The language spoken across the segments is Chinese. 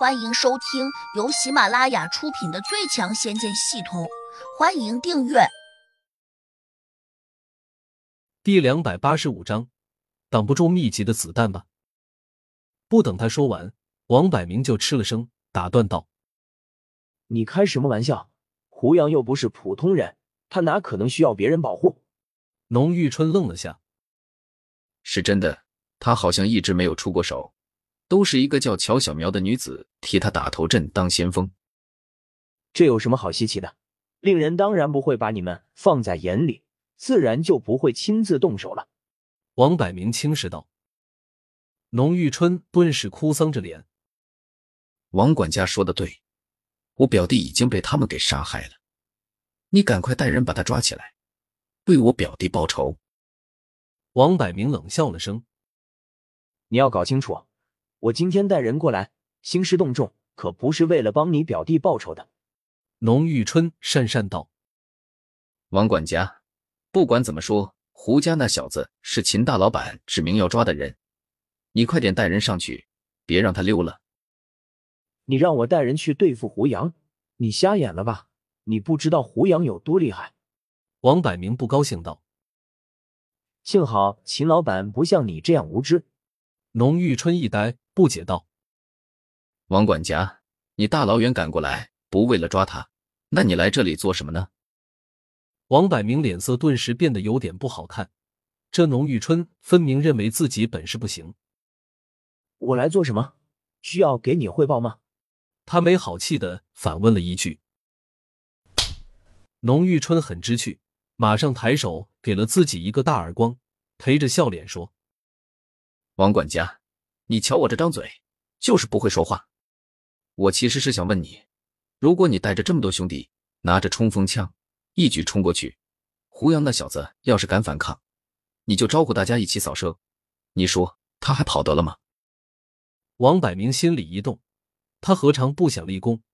欢迎收听由喜马拉雅出品的《最强仙剑系统》，欢迎订阅。第两百八十五章，挡不住密集的子弹吧？不等他说完，王百明就吃了声，打断道：“你开什么玩笑？胡杨又不是普通人，他哪可能需要别人保护？”农玉春愣了下：“是真的，他好像一直没有出过手。”都是一个叫乔小苗的女子替他打头阵当先锋，这有什么好稀奇的？令人当然不会把你们放在眼里，自然就不会亲自动手了。王百明轻视道。农玉春顿时哭丧着脸：“王管家说的对，我表弟已经被他们给杀害了，你赶快带人把他抓起来，为我表弟报仇。”王百明冷笑了声：“你要搞清楚。”我今天带人过来兴师动众，可不是为了帮你表弟报仇的。农玉春讪讪道：“王管家，不管怎么说，胡家那小子是秦大老板指明要抓的人，你快点带人上去，别让他溜了。”你让我带人去对付胡杨，你瞎眼了吧？你不知道胡杨有多厉害？王百明不高兴道：“幸好秦老板不像你这样无知。”农玉春一呆。不解道：“王管家，你大老远赶过来，不为了抓他，那你来这里做什么呢？”王百明脸色顿时变得有点不好看。这农玉春分明认为自己本事不行。我来做什么？需要给你汇报吗？他没好气的反问了一句。农玉春很知趣，马上抬手给了自己一个大耳光，陪着笑脸说：“王管家。”你瞧我这张嘴，就是不会说话。我其实是想问你，如果你带着这么多兄弟，拿着冲锋枪，一举冲过去，胡杨那小子要是敢反抗，你就招呼大家一起扫射，你说他还跑得了吗？王百明心里一动，他何尝不想立功？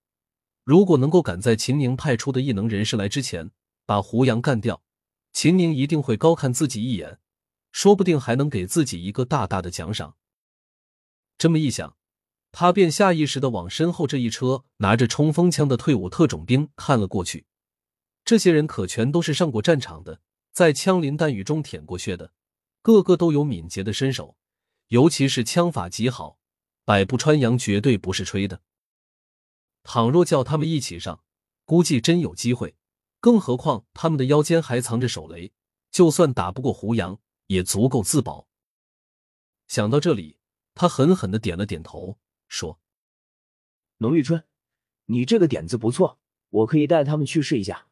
如果能够赶在秦宁派出的异能人士来之前把胡杨干掉，秦宁一定会高看自己一眼，说不定还能给自己一个大大的奖赏。这么一想，他便下意识的往身后这一车拿着冲锋枪的退伍特种兵看了过去。这些人可全都是上过战场的，在枪林弹雨中舔过血的，个个都有敏捷的身手，尤其是枪法极好，百步穿杨绝对不是吹的。倘若叫他们一起上，估计真有机会。更何况他们的腰间还藏着手雷，就算打不过胡杨，也足够自保。想到这里。他狠狠的点了点头，说：“农玉春，你这个点子不错，我可以带他们去试一下。”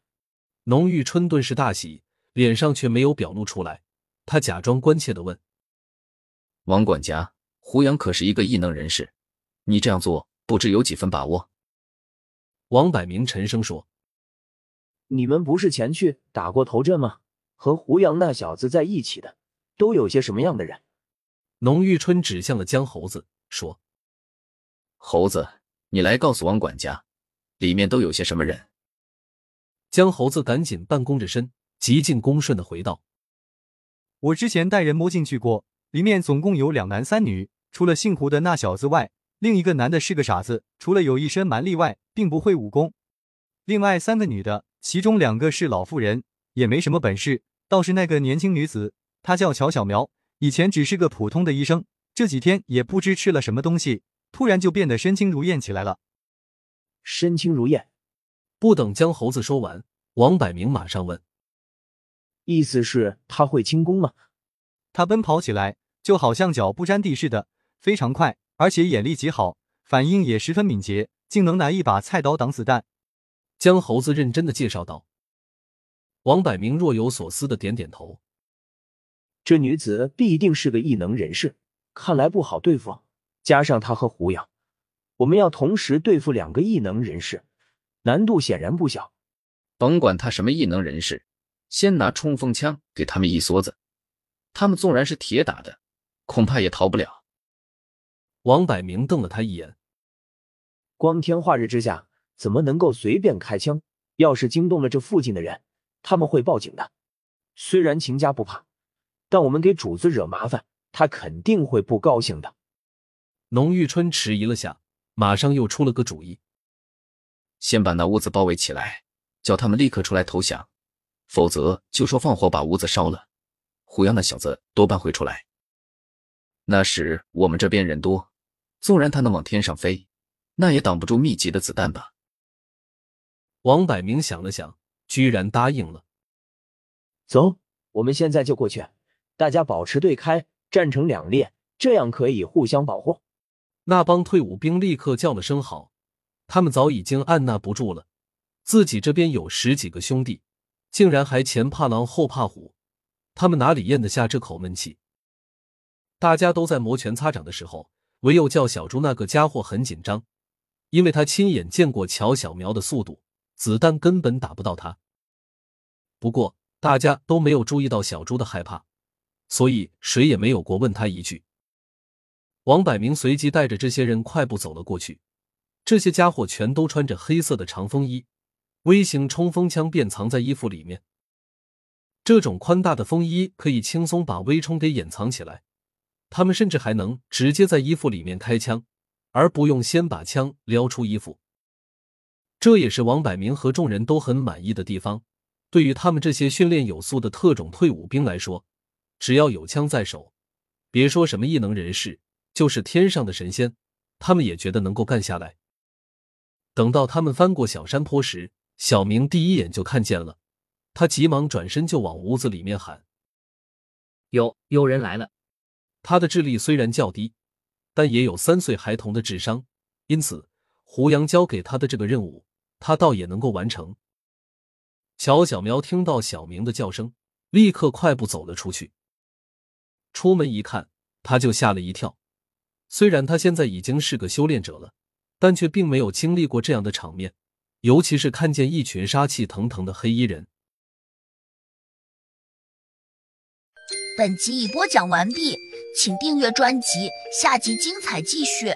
农玉春顿时大喜，脸上却没有表露出来。他假装关切的问：“王管家，胡杨可是一个异能人士，你这样做不知有几分把握？”王百明沉声说：“你们不是前去打过头阵吗？和胡杨那小子在一起的，都有些什么样的人？”农玉春指向了江猴子，说：“猴子，你来告诉王管家，里面都有些什么人？”江猴子赶紧半弓着身，极尽恭顺的回道：“我之前带人摸进去过，里面总共有两男三女，除了姓胡的那小子外，另一个男的是个傻子，除了有一身蛮力外，并不会武功。另外三个女的，其中两个是老妇人，也没什么本事，倒是那个年轻女子，她叫乔小苗。”以前只是个普通的医生，这几天也不知吃了什么东西，突然就变得身轻如燕起来了。身轻如燕。不等江猴子说完，王百明马上问：“意思是他会轻功吗？”他奔跑起来就好像脚不沾地似的，非常快，而且眼力极好，反应也十分敏捷，竟能拿一把菜刀挡子弹。江猴子认真的介绍道。王百明若有所思的点点头。这女子必定是个异能人士，看来不好对付。加上她和胡杨，我们要同时对付两个异能人士，难度显然不小。甭管他什么异能人士，先拿冲锋枪给他们一梭子，他们纵然是铁打的，恐怕也逃不了。王百明瞪了他一眼，光天化日之下，怎么能够随便开枪？要是惊动了这附近的人，他们会报警的。虽然秦家不怕。但我们给主子惹麻烦，他肯定会不高兴的。农玉春迟疑了下，马上又出了个主意：先把那屋子包围起来，叫他们立刻出来投降，否则就说放火把屋子烧了。胡杨那小子多半会出来。那时我们这边人多，纵然他能往天上飞，那也挡不住密集的子弹吧？王百明想了想，居然答应了。走，我们现在就过去，大家保持对开，站成两列，这样可以互相保护。那帮退伍兵立刻叫了声好，他们早已经按捺不住了，自己这边有十几个兄弟，竟然还前怕狼后怕虎，他们哪里咽得下这口闷气？大家都在摩拳擦掌的时候，唯有叫小猪那个家伙很紧张，因为他亲眼见过乔小苗的速度，子弹根本打不到他。不过大家都没有注意到小猪的害怕，所以谁也没有过问他一句。王百明随即带着这些人快步走了过去。这些家伙全都穿着黑色的长风衣，微型冲锋枪便藏在衣服里面。这种宽大的风衣可以轻松把微冲给掩藏起来。他们甚至还能直接在衣服里面开枪，而不用先把枪撩出衣服。这也是王百明和众人都很满意的地方。对于他们这些训练有素的特种退伍兵来说，只要有枪在手，别说什么异能人士。就是天上的神仙，他们也觉得能够干下来。等到他们翻过小山坡时，小明第一眼就看见了，他急忙转身就往屋子里面喊：“有有人来了！”他的智力虽然较低，但也有三岁孩童的智商，因此胡杨交给他的这个任务，他倒也能够完成。乔小苗听到小明的叫声，立刻快步走了出去。出门一看，他就吓了一跳。虽然他现在已经是个修炼者了，但却并没有经历过这样的场面，尤其是看见一群杀气腾腾的黑衣人。本集已播讲完毕，请订阅专辑，下集精彩继续。